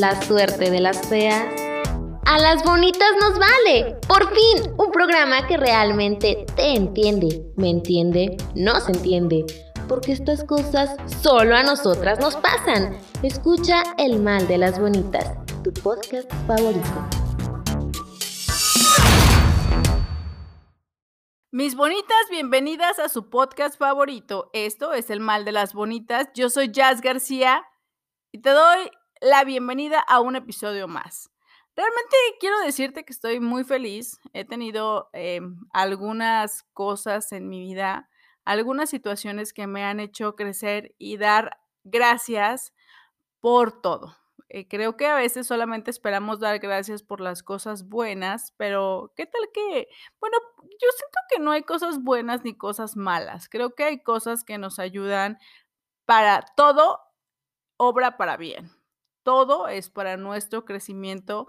la suerte de las feas. A las bonitas nos vale. Por fin, un programa que realmente te entiende. ¿Me entiende? No se entiende. Porque estas cosas solo a nosotras nos pasan. Escucha El Mal de las Bonitas, tu podcast favorito. Mis bonitas, bienvenidas a su podcast favorito. Esto es El Mal de las Bonitas. Yo soy Jazz García y te doy la bienvenida a un episodio más. Realmente quiero decirte que estoy muy feliz. He tenido em, algunas cosas en mi vida, algunas situaciones que me han hecho crecer y dar gracias por todo. Eh, creo que a veces solamente esperamos dar gracias por las cosas buenas, pero ¿qué tal que, bueno, yo siento que no hay cosas buenas ni cosas malas. Creo que hay cosas que nos ayudan para todo, obra para bien. Todo es para nuestro crecimiento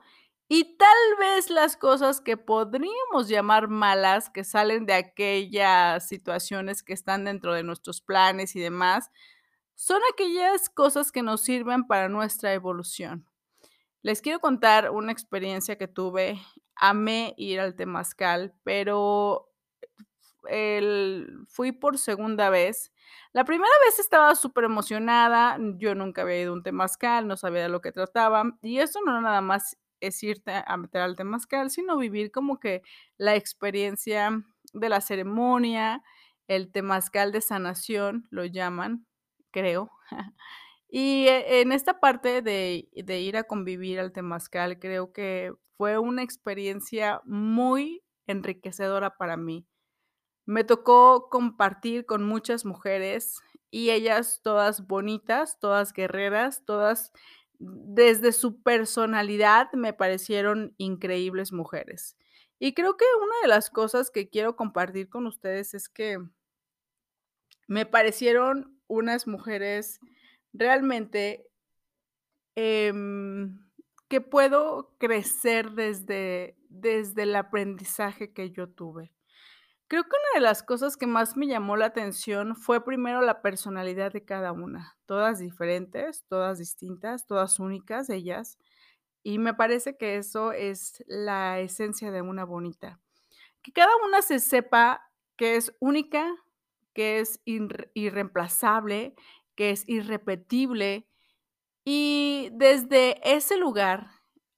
y tal vez las cosas que podríamos llamar malas, que salen de aquellas situaciones que están dentro de nuestros planes y demás, son aquellas cosas que nos sirven para nuestra evolución. Les quiero contar una experiencia que tuve. Amé ir al Temazcal, pero fui por segunda vez. La primera vez estaba súper emocionada. Yo nunca había ido a un Temazcal, no sabía de lo que trataban. Y eso no nada más es irte a meter al Temazcal, sino vivir como que la experiencia de la ceremonia, el Temazcal de sanación, lo llaman, creo. y e, en esta parte de, ir a convivir al Temazcal, creo que fue una experiencia muy enriquecedora para mí. Me tocó compartir con muchas mujeres y ellas todas bonitas, todas guerreras, todas desde su personalidad me parecieron increíbles mujeres. Y creo que una de las cosas que quiero compartir con ustedes es que me parecieron unas mujeres realmente em, que puedo crecer desde, desde el aprendizaje que yo tuve. Creo que una de las cosas que más me llamó la atención fue primero la personalidad de cada una, todas diferentes, todas distintas, todas únicas ellas, y me parece que eso es la esencia de una bonita. Que cada una se sepa que es única, que es irreemplazable, que es irrepetible. Y desde ese lugar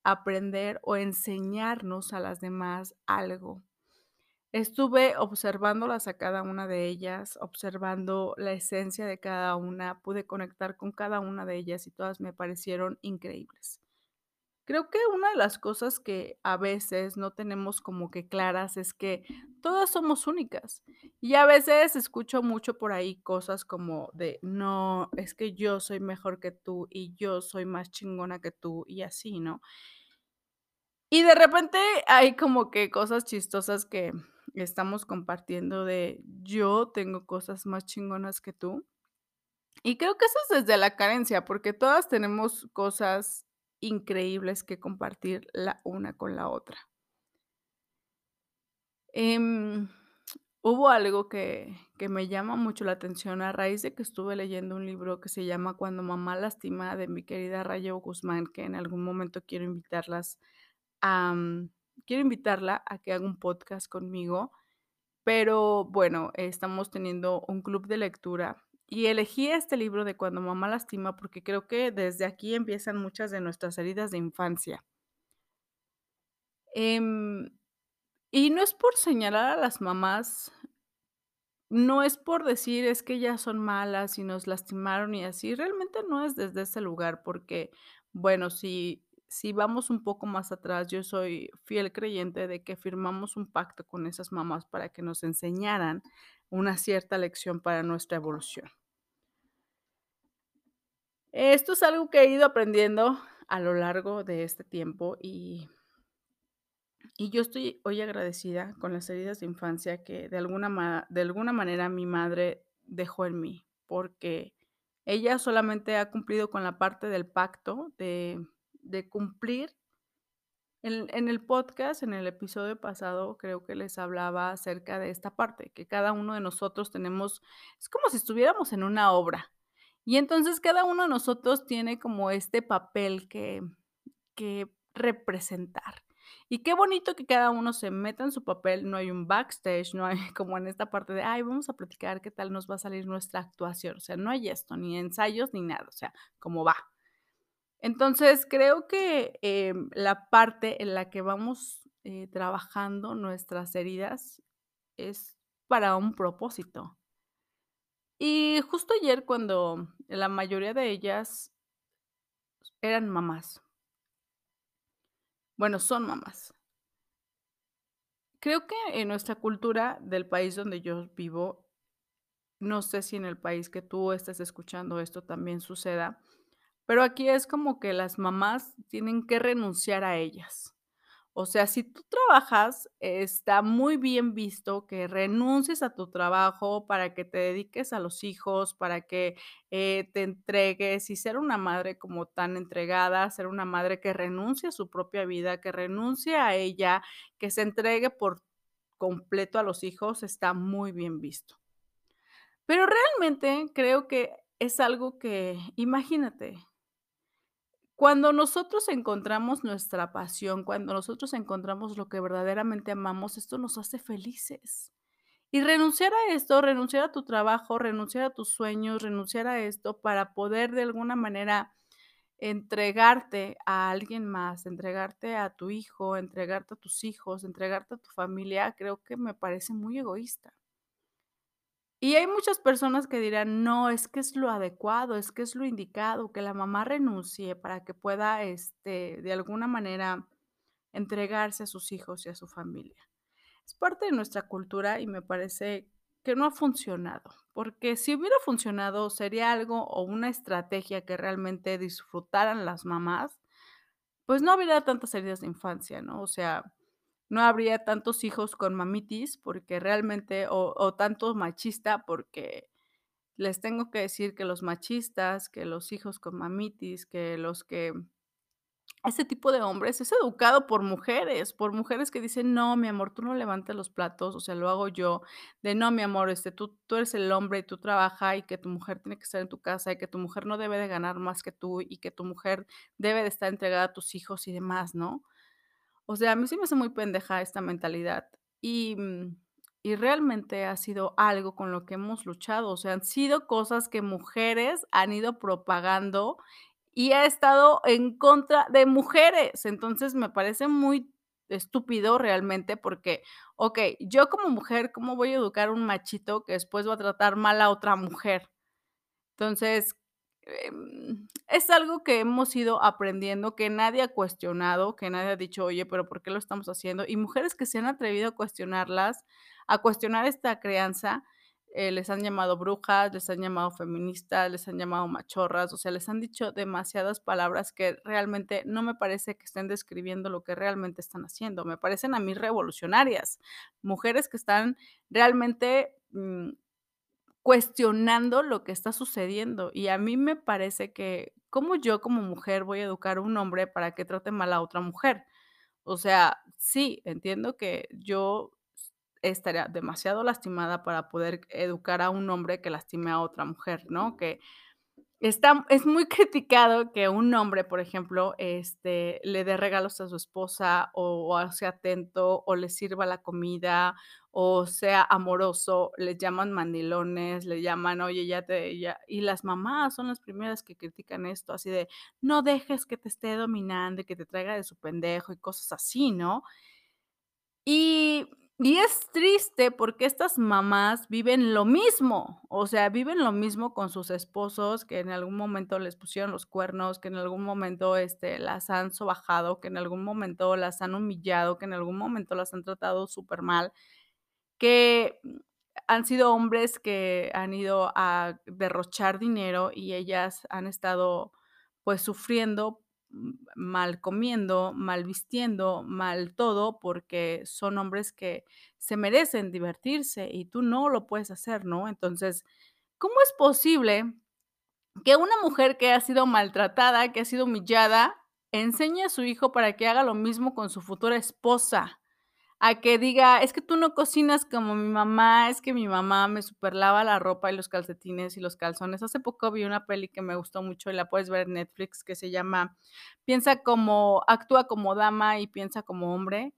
aprender o enseñarnos a las demás algo. Estuve observándolas a cada una de ellas, observando la esencia de cada una, pude conectar con cada una de ellas y todas me parecieron increíbles. Creo que una de las cosas que a veces no tenemos como que claras es que todas somos únicas. Y a veces escucho mucho por ahí cosas como de, no, es que yo soy mejor que tú y yo soy más chingona que tú y así, ¿no? Y de repente hay como que cosas chistosas que estamos compartiendo de, yo tengo cosas más chingonas que tú. Y creo que eso es desde la carencia, porque todas tenemos cosas increíbles que compartir la una con la otra. Em, hubo algo que, que, me llama mucho la atención a raíz de que estuve leyendo un libro que se llama Cuando mamá lastima de mi querida Rayo Guzmán, que en algún momento quiero invitarlas a, mm, quiero invitarla a que haga un podcast conmigo, pero bueno, estamos teniendo un club de lectura y elegí este libro de Cuando mamá lastima porque creo que desde aquí empiezan muchas de nuestras heridas de infancia. Em, y no es por señalar a las mamás, no es por decir es que ellas son malas y nos lastimaron y así, realmente no es desde ese lugar porque, bueno, si, si vamos un poco más atrás, yo soy fiel creyente de que firmamos un pacto con esas mamás para que nos enseñaran una cierta lección para nuestra evolución. Esto es algo que he ido aprendiendo a lo largo de este tiempo y, y yo estoy hoy agradecida con las heridas de infancia que de alguna, de alguna manera mi madre dejó en mí, porque ella solamente ha cumplido con la parte del pacto de, de cumplir. En, el podcast, en el episodio pasado, creo que les hablaba acerca de esta parte, que cada uno de nosotros tenemos, es como si estuviéramos en una obra y entonces cada uno de nosotros tiene como este papel que, que representar. Y qué bonito que cada uno se meta en su papel, no hay un backstage, no hay como en esta parte de, ay, vamos a platicar qué tal nos va a salir nuestra actuación. O sea, no hay esto, ni ensayos, ni nada, o sea, como va. Entonces, creo que em, la parte en la que vamos eh, trabajando nuestras heridas es para un propósito. Y justo ayer cuando la mayoría de ellas eran mamás. Bueno, son mamás. Creo que en nuestra cultura del país donde yo vivo, no sé si en el país que tú estés escuchando esto también suceda, pero aquí es como que las mamás tienen que renunciar a ellas. O sea, si tú trabajas, está muy bien visto que renuncies a tu trabajo para que te dediques a los hijos, para que eh, te entregues y ser una madre como tan entregada, ser una madre que renuncie a su propia vida, que renuncie a ella, que se entregue por completo a los hijos, está muy bien visto. Pero realmente creo que es algo que, imagínate, cuando nosotros encontramos nuestra pasión, cuando nosotros encontramos lo que verdaderamente amamos, esto nos hace felices. Y renunciar a esto, renunciar a tu trabajo, renunciar a tus sueños, renunciar a esto para poder de alguna manera entregarte a alguien más, entregarte a tu hijo, entregarte a tus hijos, entregarte a tu familia, creo que me parece muy egoísta. Y hay muchas personas que dirán, no, es que es lo adecuado, es que es lo indicado, que la mamá renuncie para que pueda, este, de alguna manera, entregarse a sus hijos y a su familia. Es parte de nuestra cultura y me parece que no ha funcionado, porque si hubiera funcionado sería algo o una estrategia que realmente disfrutaran las mamás, pues no habría tantas heridas de infancia, ¿no? O sea, no habría tantos hijos con mamitis, porque realmente, o, o tanto machista, porque les tengo que decir que los machistas, que los hijos con mamitis, que los que ese tipo de hombres es educado por mujeres, por mujeres que dicen, no, mi amor, tú no levantes los platos, o sea, lo hago yo, de no, mi amor, este, tú, tú eres el hombre y tú trabajas y que tu mujer tiene que estar en tu casa y que tu mujer no debe de ganar más que tú y que tu mujer debe de estar entregada a tus hijos y demás, ¿no? O sea, a mí sí me hace muy pendeja esta mentalidad y, mm, y realmente ha sido algo con lo que hemos luchado, o sea, han sido cosas que mujeres han ido propagando y ha estado en contra de mujeres. Entonces, me parece muy estúpido realmente porque, okey, yo como mujer, ¿cómo voy a educar a un machito que después va a tratar mal a otra mujer? Entonces es algo que hemos ido aprendiendo, que nadie ha cuestionado, que nadie ha dicho: "Oye, pero, ¿por qué lo estamos haciendo?". Y mujeres que se han atrevido a cuestionarlas, a cuestionar esta crianza, eh, les han llamado brujas, les han llamado feministas, les han llamado machorras, o sea, les han dicho demasiadas palabras que realmente no me parece que estén describiendo lo que realmente están haciendo, me parecen a mí revolucionarias, mujeres que están realmente, mm cuestionando lo que está sucediendo. Y a mí me parece que, ¿cómo yo como mujer voy a educar a un hombre para que trate mal a otra mujer? O sea, sí, entiendo que yo estaría demasiado lastimada para poder educar a un hombre que lastime a otra mujer, ¿no? Que Está es muy criticado que un hombre, por ejemplo, este, le dé regalos a su esposa, o sea atento, o le sirva la comida, o sea amoroso, le llaman mandilones, le llaman: "Oye, ya te ya" y las mamás son las primeras que critican esto, así de: "No dejes que te esté dominando y que te traiga de su pendejo", y cosas así, ¿no? Y y es triste porque estas mamás viven lo mismo, o sea, viven lo mismo con sus esposos que en algún momento les pusieron los cuernos, que en algún momento, este, las han sobajado, que en algún momento las han humillado, que en algún momento las han tratado súper mal, que han sido hombres que han ido a derrochar dinero y ellas han estado, pues, sufriendo mal comiendo, mal vistiendo, mal todo, porque son hombres que se merecen divertirse y tú no lo puedes hacer, ¿no? Entonces, ¿cómo es posible que una mujer que ha sido maltratada, que ha sido humillada, enseñe a su hijo para que haga lo mismo con su futura esposa? A que diga, es que tú no cocinas como mi mamá, es que mi mamá me superlava la ropa y los calcetines y los calzones. Hace poco vi una peli que me gustó mucho y la puedes ver en Netflix que se llama Piensa como, actúa como dama y piensa como hombre.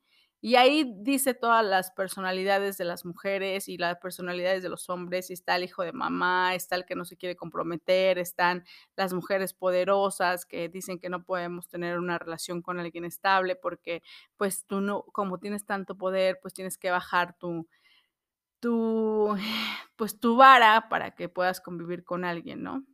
Y ahí dice todas las personalidades de las mujeres y las personalidades de los hombres, y está el hijo de mamá, está el que no se quiere comprometer, están las mujeres poderosas que dicen que no podemos tener una relación con alguien estable porque pues tú no, como tienes tanto poder, pues tienes que bajar tu, tu, pues tu vara para que puedas convivir con alguien, ¿no?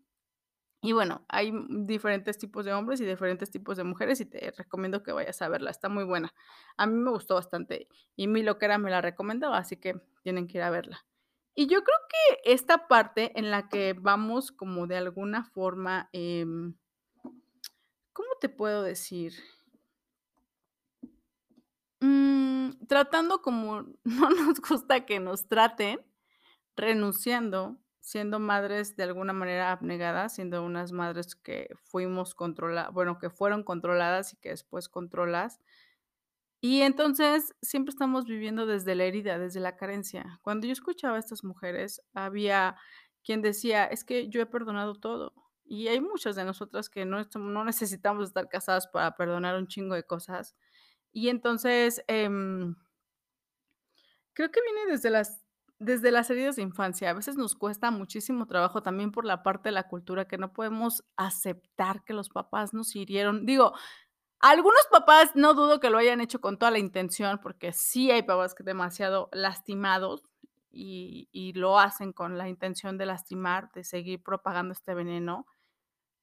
Y bueno, hay diferentes tipos de hombres y diferentes tipos de mujeres y te recomiendo que vayas a verla, está muy buena. A mí me gustó bastante y mi loquera me la recomendó, así que tienen que ir a verla. Y yo creo que esta parte en la que vamos como de alguna forma, em, ¿cómo te puedo decir? Mm, tratando como no nos gusta que nos traten, renunciando siendo madres de alguna manera abnegadas, siendo unas madres que fuimos controladas, bueno, que fueron controladas y que después controlas. Y entonces siempre estamos viviendo desde la herida, desde la carencia. Cuando yo escuchaba a estas mujeres, había quien decía, es que yo he perdonado todo. Y hay muchas de nosotras que no, no necesitamos estar casadas para perdonar un chingo de cosas. Y entonces, em, creo que viene desde las desde las heridas de infancia, a veces nos cuesta muchísimo trabajo también por la parte de la cultura que no podemos aceptar que los papás nos hirieron. Digo, algunos papás no dudo que lo hayan hecho con toda la intención, porque sí hay papás que demasiado lastimados y, y lo hacen con la intención de lastimar, de seguir propagando este veneno.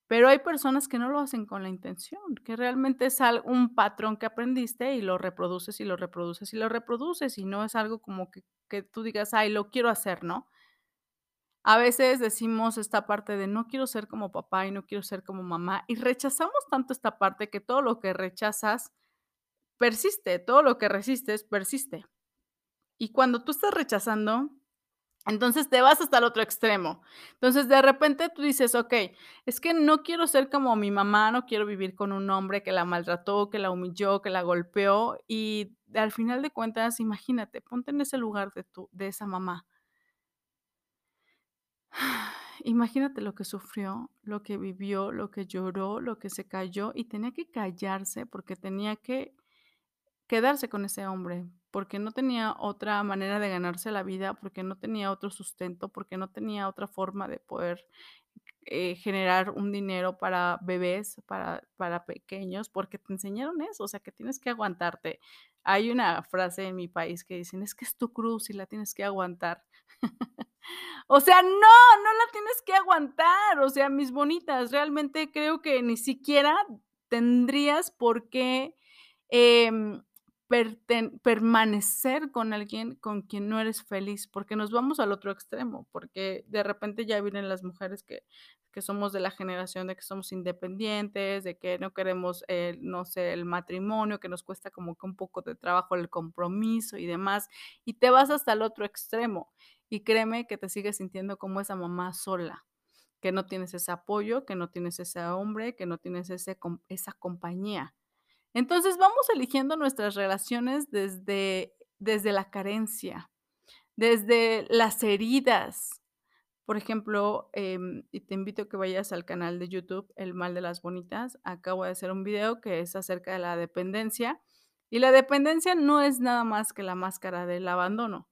Pero hay personas que no lo hacen con la intención, que realmente es un patrón que aprendiste y lo reproduces y lo reproduces y lo reproduces y no es algo como que, que tú digas, ay, lo quiero hacer, ¿no? A veces decimos esta parte de no quiero ser como papá y no quiero ser como mamá y rechazamos tanto esta parte que todo lo que rechazas persiste, todo lo que resistes persiste. Y cuando tú estás rechazando, entonces te vas hasta el otro extremo. Entonces de repente tú dices, ok, es que no quiero ser como mi mamá, no quiero vivir con un hombre que la maltrató, que la humilló, que la golpeó y al final de cuentas, imagínate, ponte en ese lugar de, tu, de esa mamá. Imagínate lo que sufrió, lo que vivió, lo que lloró, lo que se cayó y tenía que callarse porque tenía que quedarse con ese hombre, porque no tenía otra manera de ganarse la vida, porque no tenía otro sustento, porque no tenía otra forma de poder eh, generar un dinero para bebés, para, para pequeños, porque te enseñaron eso, o sea, que tienes que aguantarte. Hay una frase en mi país que dicen, es que es tu cruz y la tienes que aguantar. o sea, no, no la tienes que aguantar. O sea, mis bonitas, realmente creo que ni siquiera tendrías por qué em, permanecer con alguien con quien no eres feliz, porque nos vamos al otro extremo, porque de repente ya vienen las mujeres que, que somos de la generación de que somos independientes, de que no queremos, no sé, el matrimonio, que nos cuesta como que un poco de trabajo el compromiso y demás, y te vas hasta el otro extremo. Y créeme que te sigues sintiendo como esa mamá sola, que no tienes ese apoyo, que no tienes ese hombre, que no tienes ese, esa compañía. Entonces vamos eligiendo nuestras relaciones desde, desde la carencia, desde las heridas. Por ejemplo, em, y te invito a que vayas al canal de YouTube El Mal de las Bonitas. Acabo de hacer un video que es acerca de la dependencia. Y la dependencia no es nada más que la máscara del abandono.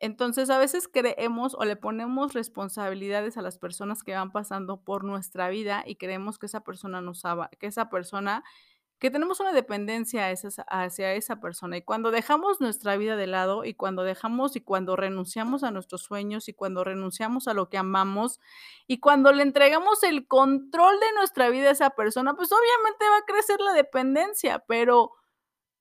Entonces, a veces creemos o le ponemos responsabilidades a las personas que van pasando por nuestra vida y creemos que esa persona nos que esa persona que tenemos una dependencia hacia esa persona y cuando dejamos nuestra vida de lado y cuando dejamos y cuando renunciamos a nuestros sueños y cuando renunciamos a lo que amamos y cuando le entregamos el control de nuestra vida a esa persona, pues obviamente va a crecer la dependencia, pero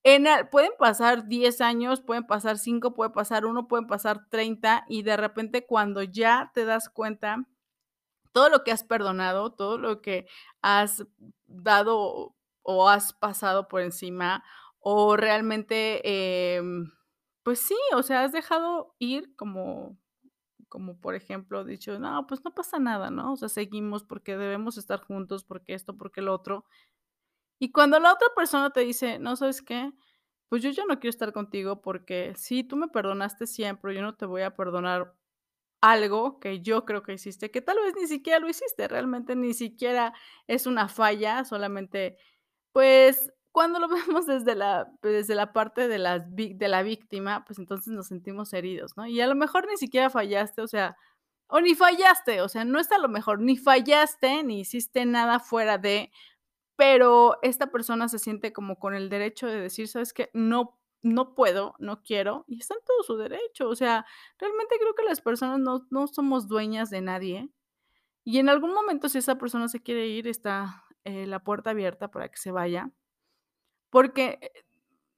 en pueden pasar 10 años, pueden pasar 5, puede pasar 1, pueden pasar 30 y de repente cuando ya te das cuenta todo lo que has perdonado, todo lo que has dado o has pasado por encima o realmente, em, pues sí, o sea, has dejado ir como, como por ejemplo, dicho, no, pues no pasa nada, ¿no? O sea, seguimos porque debemos estar juntos, porque esto, porque el otro. Y cuando la otra persona te dice, no, ¿sabes qué? pues yo ya no quiero estar contigo porque sí, tú me perdonaste siempre, yo no te voy a perdonar algo que yo creo que hiciste, que tal vez ni siquiera lo hiciste, realmente ni siquiera es una falla, solamente, pues, cuando lo vemos desde la desde la parte de las de la víctima, pues entonces nos sentimos heridos, ¿no? Y a lo mejor ni siquiera fallaste, o sea, o ni fallaste, o sea, no está a lo mejor, ni fallaste, ni hiciste nada fuera de, pero esta persona se siente como con el derecho de decir: "¿Sabes qué? No no puedo, no quiero", y está en todo su derecho, o sea, realmente creo que las personas no no somos dueñas de nadie, y en algún momento, si esa persona se quiere ir, está, eh, la puerta abierta para que se vaya. Porque, eh,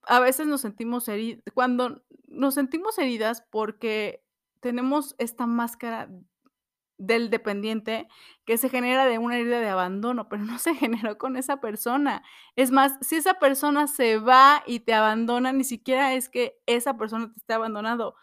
a veces nos sentimos heri cuando nos sentimos heridas porque tenemos esta máscara del dependiente que se genera de una herida de abandono, pero no se generó con esa persona. Es más, si esa persona se va y te abandona, ni siquiera es que esa persona te esté abandonando,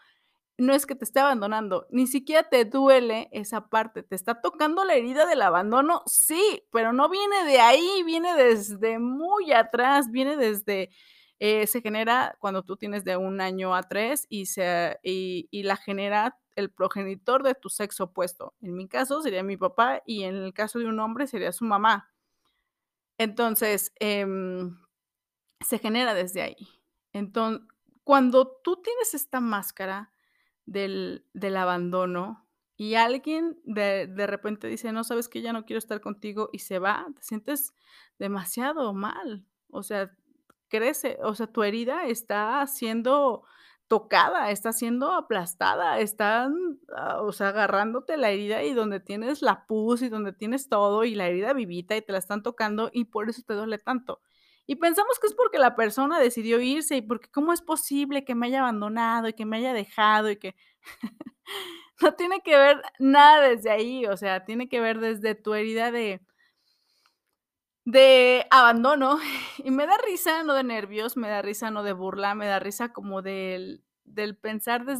no es que te esté abandonando, ni siquiera te duele esa parte, ¿te está tocando la herida del abandono? Sí, pero no viene de ahí, viene desde muy atrás, viene desde, eh, se genera cuando tú tienes de 1 año a 3 y se y y la genera el progenitor de tu sexo opuesto. En mi caso sería mi papá y en el caso de un hombre sería su mamá. Entonces, em, se genera desde ahí. Enton cuando tú tienes esta máscara del del abandono y alguien de de repente dice: "No, ¿sabes qué? Ya no quiero estar contigo", y se va, te sientes demasiado mal. O sea, crece, o sea, tu herida está siendo tocada, está siendo aplastada, están, ah, o sea, agarrándote la herida y donde tienes la pus y donde tienes todo y la herida vivita y te la están tocando y por eso te duele tanto. Y pensamos que es porque la persona decidió irse y porque cómo es posible que me haya abandonado y que me haya dejado y que no tiene que ver nada desde ahí, o sea, tiene que ver desde tu herida de de abandono, y me da risa, no de nervios, me da risa, no de burla, me da risa como del del pensar des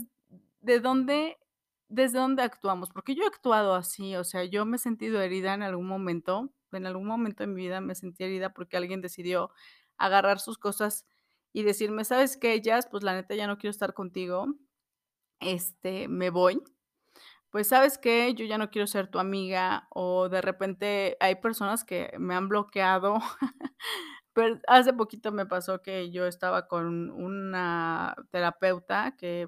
de dónde desde dónde actuamos, porque yo he actuado así, o sea, yo me he sentido herida en algún momento, en algún momento de mi vida me sentí herida porque alguien decidió agarrar sus cosas y decirme: "¿Sabes qué, Jazz? Pues la neta ya no quiero estar contigo, este, me voy". Pues, ¿sabes qué? Yo ya no quiero ser tu amiga, o de repente hay personas que me han bloqueado. Per hace poquito me pasó que yo estaba con una terapeuta que,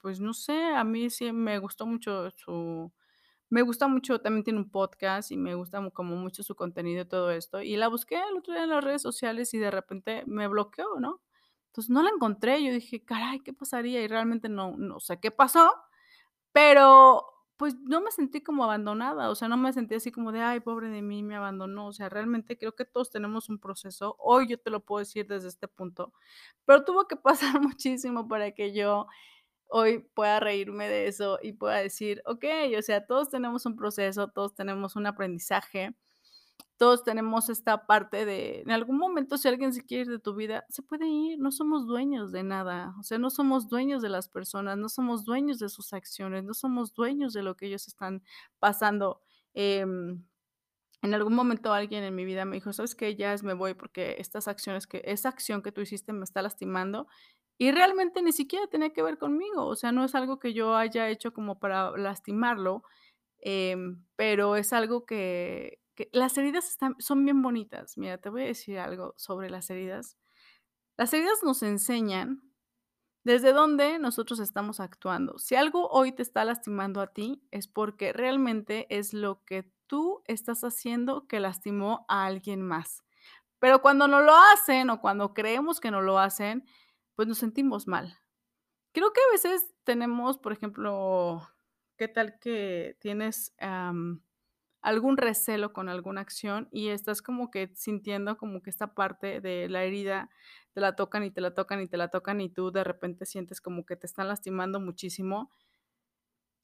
pues, no sé, a mí sí me gustó mucho su me gusta mucho, también tiene un podcast y me gusta como mucho su contenido y todo esto, y la busqué el otro día en las redes sociales y de repente me bloqueó, ¿no? Entonces, no la encontré, yo dije: "Caray, ¿qué pasaría?", y realmente no no sé qué pasó, pero, pues, no me sentí como abandonada, o sea, no me sentí así como de: "Ay, pobre de mí, me abandonó", o sea, realmente creo que todos tenemos un proceso, hoy yo te lo puedo decir desde este punto, pero tuvo que pasar muchísimo para que yo hoy pueda reírme de eso y pueda decir: "Okey, o sea, todos tenemos un proceso, todos tenemos un aprendizaje, todos tenemos esta parte de en algún momento, si alguien se quiere ir de tu vida, se puede ir, no somos dueños de nada, o sea, no somos dueños de las personas, no somos dueños de sus acciones, no somos dueños de lo que ellos están pasando". Em, en algún momento alguien en mi vida me dijo: "¿Sabes qué? Jazz, me voy porque estas acciones que esa acción que tú hiciste me está lastimando", y realmente ni siquiera tenía que ver conmigo, o sea, no es algo que yo haya hecho como para lastimarlo, em, pero es algo que que las heridas están son bien bonitas. Mira, te voy a decir algo sobre las heridas. Las heridas nos enseñan desde dónde nosotros estamos actuando. Si algo hoy te está lastimando a ti, es porque realmente es lo que tú estás haciendo que lastimó a alguien más. Pero cuando no lo hacen, o cuando creemos que no lo hacen, pues nos sentimos mal. Creo que a veces tenemos, por ejemplo, ¿qué tal que tienes, am, algún recelo con alguna acción y estás como que sintiendo como que esta parte de la herida te la tocan, y te la tocan, y te la tocan, y tú de repente sientes como que te están lastimando muchísimo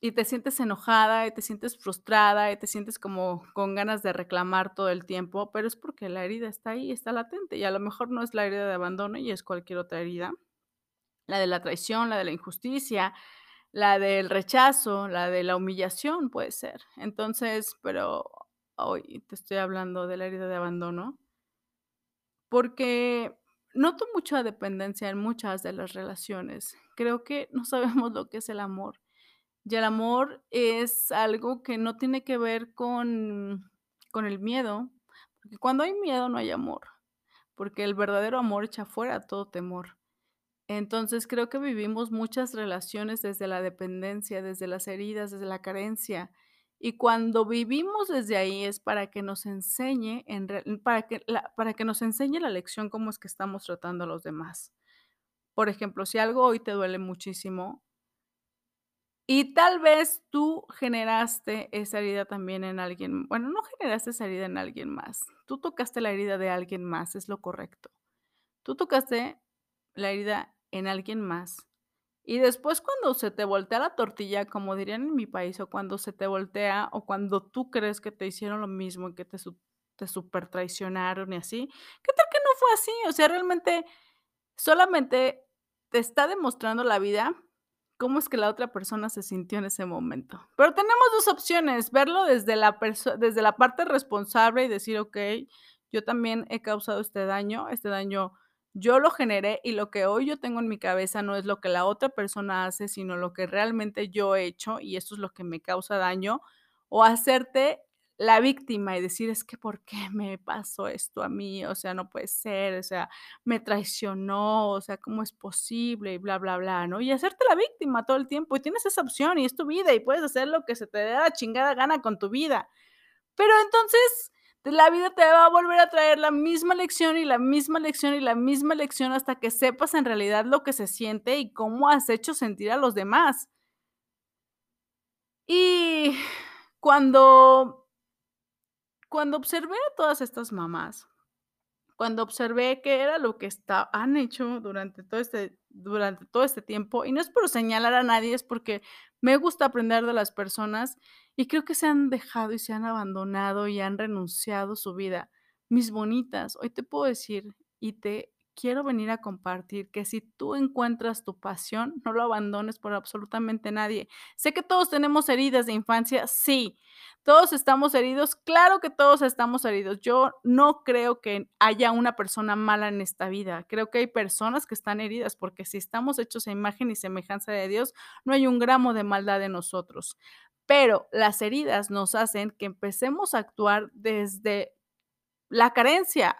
y te sientes enojada, y te sientes frustrada, y te sientes como con ganas de reclamar todo el tiempo, pero es porque la herida está ahí, está latente, y a lo mejor no es la herida de abandono y es cualquier otra herida. La de la traición, la de la injusticia, la del rechazo, la de la humillación, puede ser. Entonces, pero hoy te estoy hablando de la herida de abandono porque noto mucha dependencia en muchas de las relaciones. Creo que no sabemos lo que es el amor. Y el amor es algo que no tiene que ver con, con el miedo, porque cuando hay miedo no hay amor, porque el verdadero amor echa fuera todo temor. Entonces creo que vivimos muchas relaciones desde la dependencia, desde las heridas, desde la carencia. Y cuando vivimos desde ahí es para que nos enseñe, en para que, la- para que nos enseñe la lección cómo es que estamos tratando a los demás. Por ejemplo, si algo hoy te duele muchísimo y tal vez tú generaste esa herida también en alguien, bueno, no generaste esa herida en alguien más, tú tocaste la herida de alguien más, es lo correcto. Tú tocaste la herida en alguien más. Y después cuando se te voltea la tortilla, como dirían en mi país, o cuando se te voltea, o cuando tú crees que te hicieron lo mismo y que te, te super traicionaron y así, ¿qué tal que no fue así? O sea, realmente solamente te está demostrando la vida cómo es que la otra persona se sintió en ese momento. Pero tenemos dos opciones, verlo desde la, desde la parte responsable y decir, ok, yo también he causado este daño, este daño yo lo generé y lo que hoy yo tengo en mi cabeza no es lo que la otra persona hace, sino lo que realmente yo he hecho y eso es lo que me causa daño. O hacerte la víctima y decir, es que ¿por qué me pasó esto a mí? O sea, no puede ser, o sea, me traicionó, o sea, ¿cómo es posible? Y bla, bla, bla, ¿no? Y hacerte la víctima todo el tiempo. Y tienes esa opción y es tu vida y puedes hacer lo que se te dé la chingada gana con tu vida. Pero entonces la vida te va a volver a traer la misma lección y la misma lección y la misma lección hasta que sepas en realidad lo que se siente y cómo has hecho sentir a los demás. Y cuando, cuando observé a todas estas mamás, cuando observé qué era lo que han hecho durante todo, este, durante todo este tiempo, y no es por señalar a nadie, es porque me gusta aprender de las personas y creo que se han dejado y se han abandonado y han renunciado su vida. Mis bonitas, hoy te puedo decir y te quiero venir a compartir que si tú encuentras tu pasión, no lo abandones por absolutamente nadie. Sé que todos tenemos heridas de infancia, sí, todos estamos heridos, claro que todos estamos heridos. Yo no creo que haya una persona mala en esta vida. Creo que hay personas que están heridas porque si estamos hechos a imagen y semejanza de Dios, no hay un gramo de maldad en nosotros. Pero las heridas nos hacen que empecemos a actuar desde la carencia,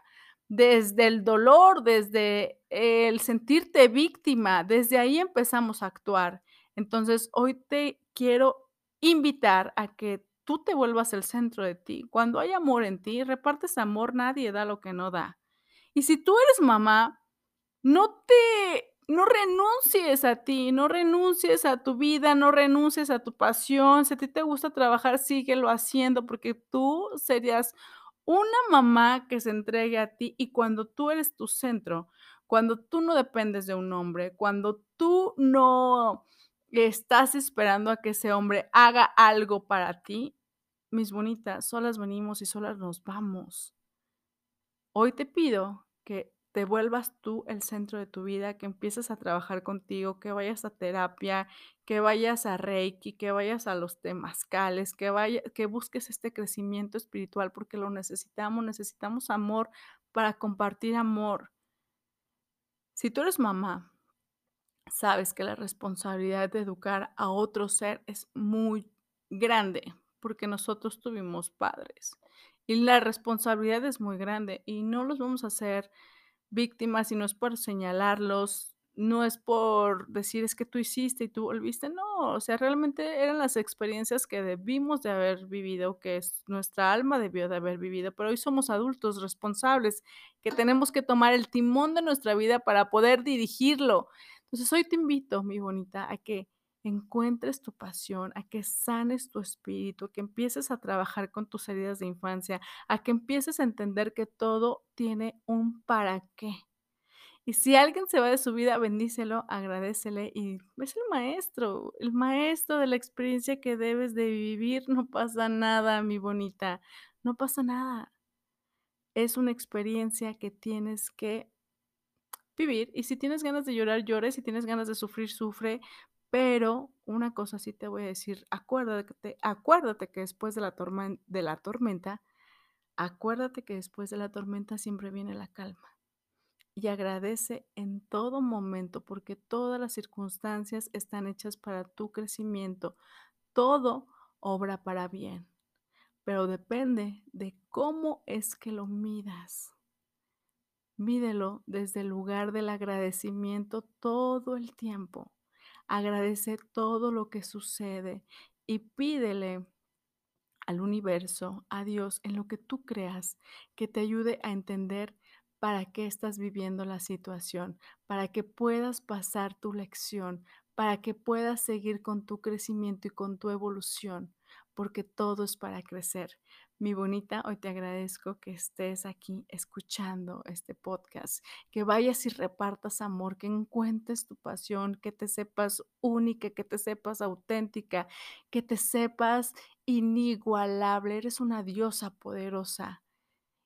desde el dolor, desde el sentirte víctima, desde ahí empezamos a actuar. Entonces, hoy te quiero invitar a que tú te vuelvas el centro de ti. Cuando hay amor en ti, repartes amor, nadie da lo que no da. Y si tú eres mamá, no te no renuncies a ti, no renuncies a tu vida, no renuncies a tu pasión. Si a ti te gusta trabajar, síguelo haciendo porque tú serías una mamá que se entregue a ti y cuando tú eres tu centro, cuando tú no dependes de un hombre, cuando tú no estás esperando a que ese hombre haga algo para ti, mis bonitas, solas venimos y solas nos vamos. Hoy te pido que te vuelvas tú el centro de tu vida, que empieces a trabajar contigo, que vayas a terapia, que vayas a Reiki, que vayas a los temazcales, que vaya, que busques este crecimiento espiritual porque lo necesitamos, necesitamos amor para compartir amor. Si tú eres mamá, sabes que la responsabilidad de educar a otro ser es muy grande porque nosotros tuvimos padres y la responsabilidad es muy grande y no los vamos a hacer víctimas y no es por señalarlos, no es por decir es que tú hiciste y tú volviste, no, o sea, realmente eran las experiencias que debimos de haber vivido, que es, nuestra alma debió de haber vivido, pero hoy somos adultos responsables que tenemos que tomar el timón de nuestra vida para poder dirigirlo. Entonces hoy te invito, mi bonita, a que encuentres tu pasión, a que sanes tu espíritu, a que empieces a trabajar con tus heridas de infancia, a que empieces a entender que todo tiene un para qué. Y si alguien se va de su vida, bendícelo, agradecele y es el maestro, el maestro de la experiencia que debes de vivir. No pasa nada, mi bonita, no pasa nada. Es una experiencia que tienes que vivir y si tienes ganas de llorar, llores, si tienes ganas de sufrir, sufre, pero una cosa sí te voy a decir, acuérdate, acuérdate que después de la, tormenta, de la tormenta, acuérdate que después de la tormenta siempre viene la calma. y agradece en todo momento porque todas las circunstancias están hechas para tu crecimiento. Todo obra para bien, pero depende de cómo es que lo midas. Mídelo desde el lugar del agradecimiento todo el tiempo. Agradece todo lo que sucede y pídele al universo, a Dios, en lo que tú creas, que te ayude a entender para qué estás viviendo la situación, para que puedas pasar tu lección, para que puedas seguir con tu crecimiento y con tu evolución, porque todo es para crecer. Mi bonita, hoy te agradezco que estés aquí escuchando este podcast, que vayas y repartas amor, que encuentres tu pasión, que te sepas única, que te sepas auténtica, que te sepas inigualable. Eres una diosa poderosa.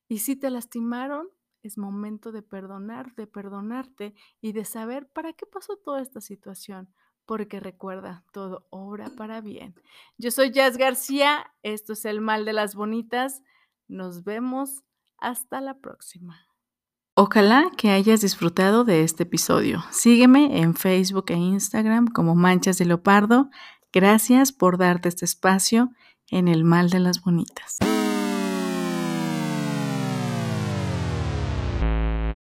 Y si te lastimaron, es momento de perdonar, de perdonarte y de saber para qué pasó toda esta situación. Porque recuerda, todo obra para bien. Yo soy Jazz García, esto es El Mal de las Bonitas. Nos vemos hasta la próxima. Ojalá que hayas disfrutado de este episodio. Sígueme en Facebook e Instagram como Manchas de Leopardo. Gracias por darte este espacio en El Mal de las Bonitas.